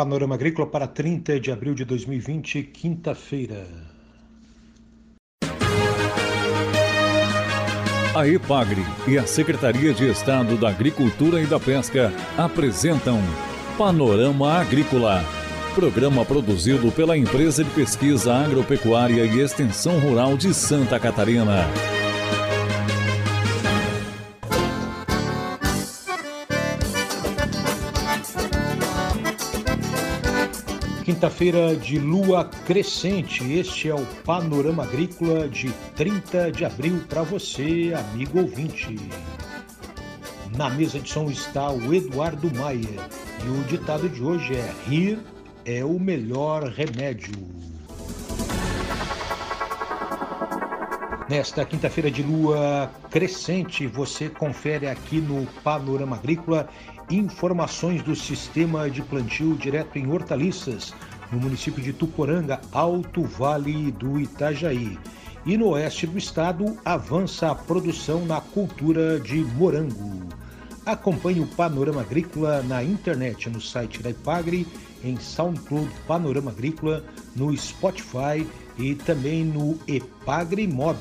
Panorama Agrícola para 30 de abril de 2020, quinta-feira. A EPAGRE e a Secretaria de Estado da Agricultura e da Pesca apresentam Panorama Agrícola, programa produzido pela Empresa de Pesquisa Agropecuária e Extensão Rural de Santa Catarina. Quinta-feira de lua crescente, este é o Panorama Agrícola de 30 de abril para você, amigo ouvinte. Na mesa de som está o Eduardo Maia e o ditado de hoje é: rir é o melhor remédio. Nesta quinta-feira de lua crescente, você confere aqui no Panorama Agrícola informações do sistema de plantio direto em hortaliças no município de Tuporanga, Alto Vale do Itajaí. E no oeste do estado avança a produção na cultura de morango. Acompanhe o Panorama Agrícola na internet, no site da Ipagre, em SoundCloud Panorama Agrícola, no Spotify e também no Epagre Mob.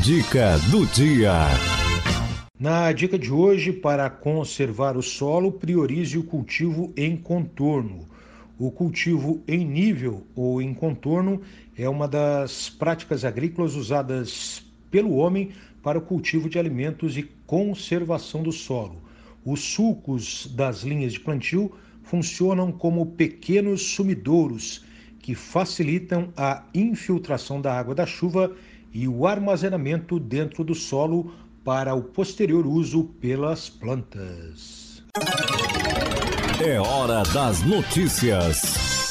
Dica do dia. Na dica de hoje, para conservar o solo, priorize o cultivo em contorno. O cultivo em nível ou em contorno é uma das práticas agrícolas usadas pelo homem para o cultivo de alimentos e conservação do solo. Os sulcos das linhas de plantio funcionam como pequenos sumidouros que facilitam a infiltração da água da chuva e o armazenamento dentro do solo para o posterior uso pelas plantas. É hora das notícias.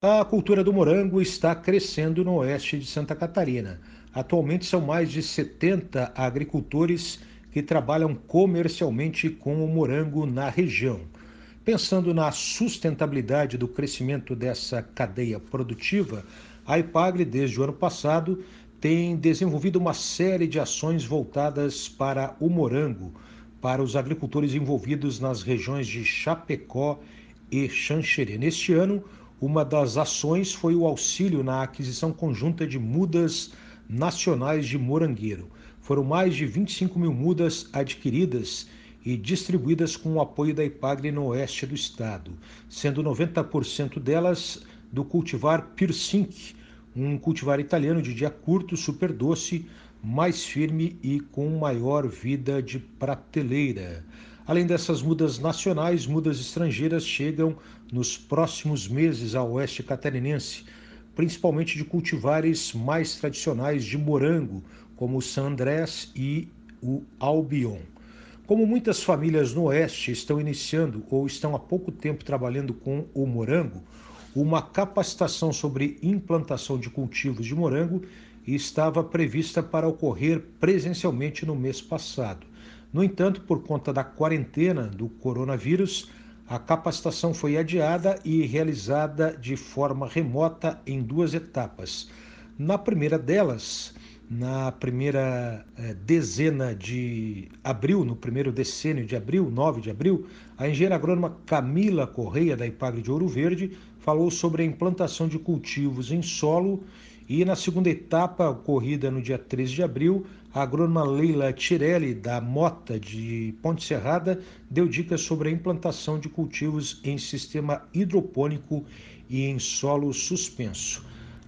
A cultura do morango está crescendo no oeste de Santa Catarina. Atualmente são mais de 70 agricultores que trabalham comercialmente com o morango na região. Pensando na sustentabilidade do crescimento dessa cadeia produtiva, a IPAGRE, desde o ano passado, tem desenvolvido uma série de ações voltadas para o morango, para os agricultores envolvidos nas regiões de Chapecó e Xanxerê. Neste ano, uma das ações foi o auxílio na aquisição conjunta de mudas nacionais de morangueiro. Foram mais de 25 mil mudas adquiridas e distribuídas com o apoio da IPAGRE no oeste do estado, sendo 90% delas do cultivar Pirsink, um cultivar italiano de dia curto, super doce, mais firme e com maior vida de prateleira. Além dessas mudas nacionais, mudas estrangeiras chegam nos próximos meses ao oeste catarinense, principalmente de cultivares mais tradicionais de morango, como o San Andrés e o Albion. Como muitas famílias no oeste estão iniciando ou estão há pouco tempo trabalhando com o morango, uma capacitação sobre implantação de cultivos de morango estava prevista para ocorrer presencialmente no mês passado. No entanto, por conta da quarentena do coronavírus, a capacitação foi adiada e realizada de forma remota em duas etapas. Na primeira delas, na primeira eh, dezena de abril, no primeiro decênio de abril, 9 de abril, a engenheira agrônoma Camila Correia, da Ipagre de Ouro Verde, falou sobre a implantação de cultivos em solo e na segunda etapa, ocorrida no dia 13 de abril, a agrônoma Leila Tirelli, da Mota de Ponte Serrada, deu dicas sobre a implantação de cultivos em sistema hidropônico e em solo suspenso.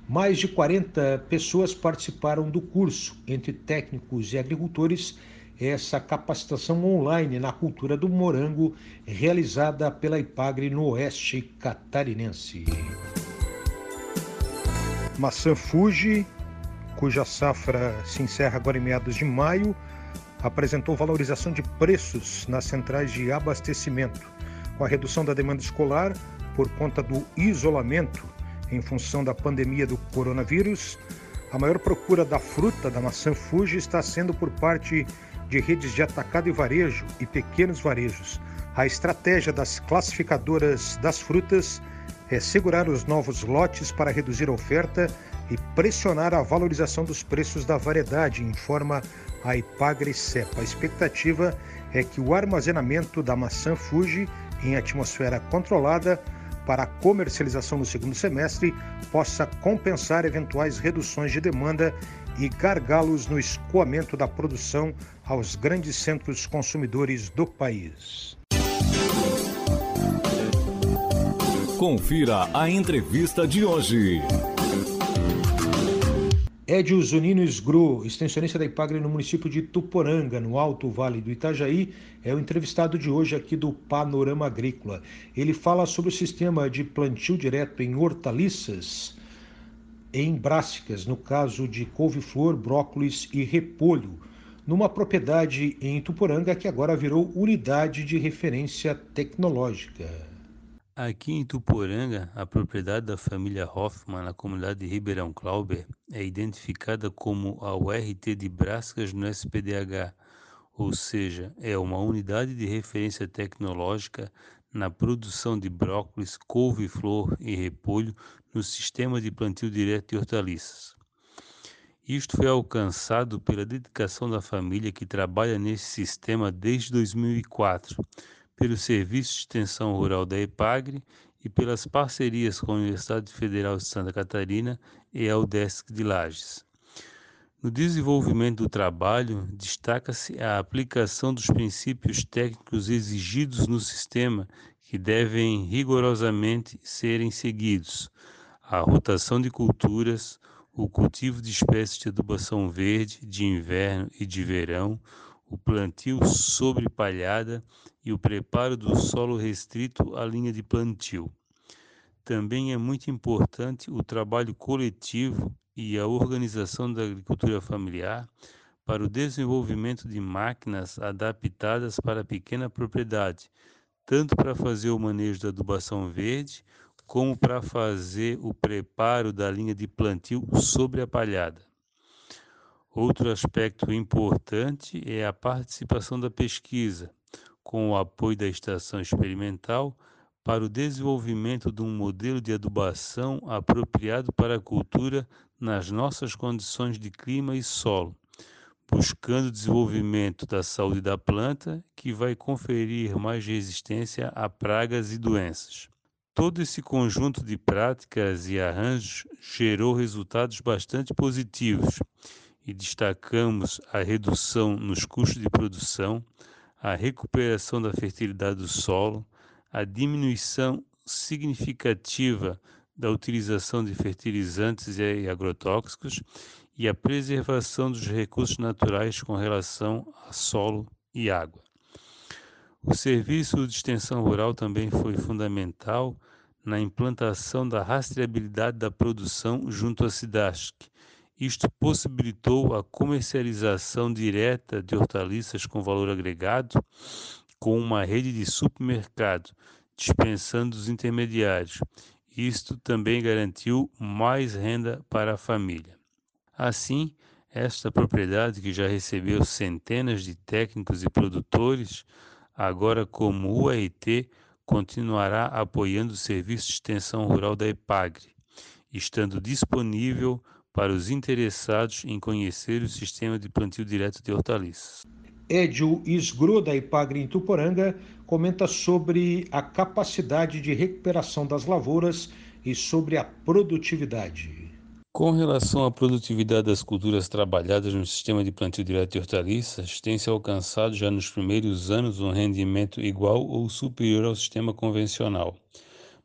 Mais de 40 pessoas participaram do curso, entre técnicos e agricultores, essa capacitação online na cultura do morango realizada pela Ipagre no oeste catarinense. Maçã Fuji, cuja safra se encerra agora em meados de maio, apresentou valorização de preços nas centrais de abastecimento, com a redução da demanda escolar por conta do isolamento em função da pandemia do coronavírus. A maior procura da fruta da maçã Fuji está sendo por parte de redes de atacado e varejo e pequenos varejos. A estratégia das classificadoras das frutas é segurar os novos lotes para reduzir a oferta e pressionar a valorização dos preços da variedade, informa a Ipagre Cepa. A expectativa é que o armazenamento da maçã Fuji em atmosfera controlada para a comercialização no segundo semestre possa compensar eventuais reduções de demanda e gargalos no escoamento da produção aos grandes centros consumidores do país. Confira a entrevista de hoje. Edio Zunino Sgru, extensionista da Ipagre no município de Tuporanga, no Alto Vale do Itajaí, é o entrevistado de hoje aqui do Panorama Agrícola. Ele fala sobre o sistema de plantio direto em hortaliças, em brássicas, no caso de couve-flor, brócolis e repolho, numa propriedade em Tuporanga que agora virou unidade de referência tecnológica. Aqui em Tuporanga, a propriedade da família Hoffmann, na comunidade de Ribeirão Clauber, é identificada como a URT de Brascas no SPDH, ou seja, é uma unidade de referência tecnológica na produção de brócolis, couve-flor e repolho no sistema de plantio direto de hortaliças. Isto foi alcançado pela dedicação da família que trabalha nesse sistema desde 2004 pelo Serviço de Extensão Rural da EPAGRE e pelas parcerias com a Universidade Federal de Santa Catarina e a UDESC de Lages. No desenvolvimento do trabalho, destaca-se a aplicação dos princípios técnicos exigidos no sistema, que devem rigorosamente serem seguidos: a rotação de culturas, o cultivo de espécies de adubação verde de inverno e de verão, o plantio sobre palhada e o preparo do solo restrito à linha de plantio. Também é muito importante o trabalho coletivo e a organização da agricultura familiar para o desenvolvimento de máquinas adaptadas para a pequena propriedade, tanto para fazer o manejo da adubação verde, como para fazer o preparo da linha de plantio sobre a palhada. Outro aspecto importante é a participação da pesquisa, com o apoio da estação experimental, para o desenvolvimento de um modelo de adubação apropriado para a cultura nas nossas condições de clima e solo, buscando o desenvolvimento da saúde da planta, que vai conferir mais resistência a pragas e doenças. Todo esse conjunto de práticas e arranjos gerou resultados bastante positivos e destacamos a redução nos custos de produção, a recuperação da fertilidade do solo, a diminuição significativa da utilização de fertilizantes e agrotóxicos e a preservação dos recursos naturais com relação a solo e água. O serviço de extensão rural também foi fundamental na implantação da rastreabilidade da produção junto à SIDASC, isto possibilitou a comercialização direta de hortaliças com valor agregado com uma rede de supermercado, dispensando os intermediários. Isto também garantiu mais renda para a família. Assim, esta propriedade, que já recebeu centenas de técnicos e produtores, agora como URT, continuará apoiando o serviço de extensão rural da EPAGRE, estando disponível para os interessados em conhecer o sistema de plantio direto de hortaliças. Edio Isgro, da Ipagre em Tuporanga, comenta sobre a capacidade de recuperação das lavouras e sobre a produtividade. Com relação à produtividade das culturas trabalhadas no sistema de plantio direto de hortaliças, tem-se alcançado já nos primeiros anos um rendimento igual ou superior ao sistema convencional.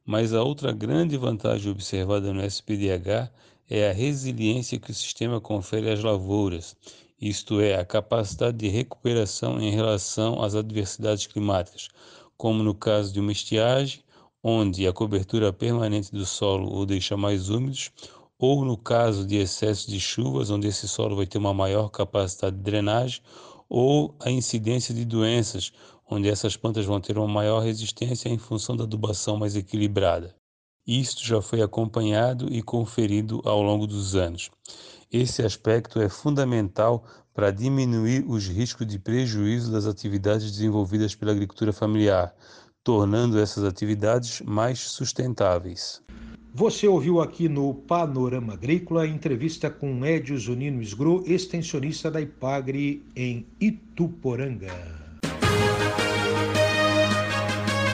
Mas a outra grande vantagem observada no SPDH é a resiliência que o sistema confere às lavouras, isto é, a capacidade de recuperação em relação às adversidades climáticas, como no caso de uma estiagem, onde a cobertura permanente do solo o deixa mais úmidos, ou no caso de excesso de chuvas, onde esse solo vai ter uma maior capacidade de drenagem, ou a incidência de doenças, onde essas plantas vão ter uma maior resistência em função da adubação mais equilibrada. Isto já foi acompanhado e conferido ao longo dos anos. Esse aspecto é fundamental para diminuir os riscos de prejuízo das atividades desenvolvidas pela agricultura familiar, tornando essas atividades mais sustentáveis. Você ouviu aqui no Panorama Agrícola entrevista com Edio Zunino Esgro, extensionista da Ipagre em Ituporanga.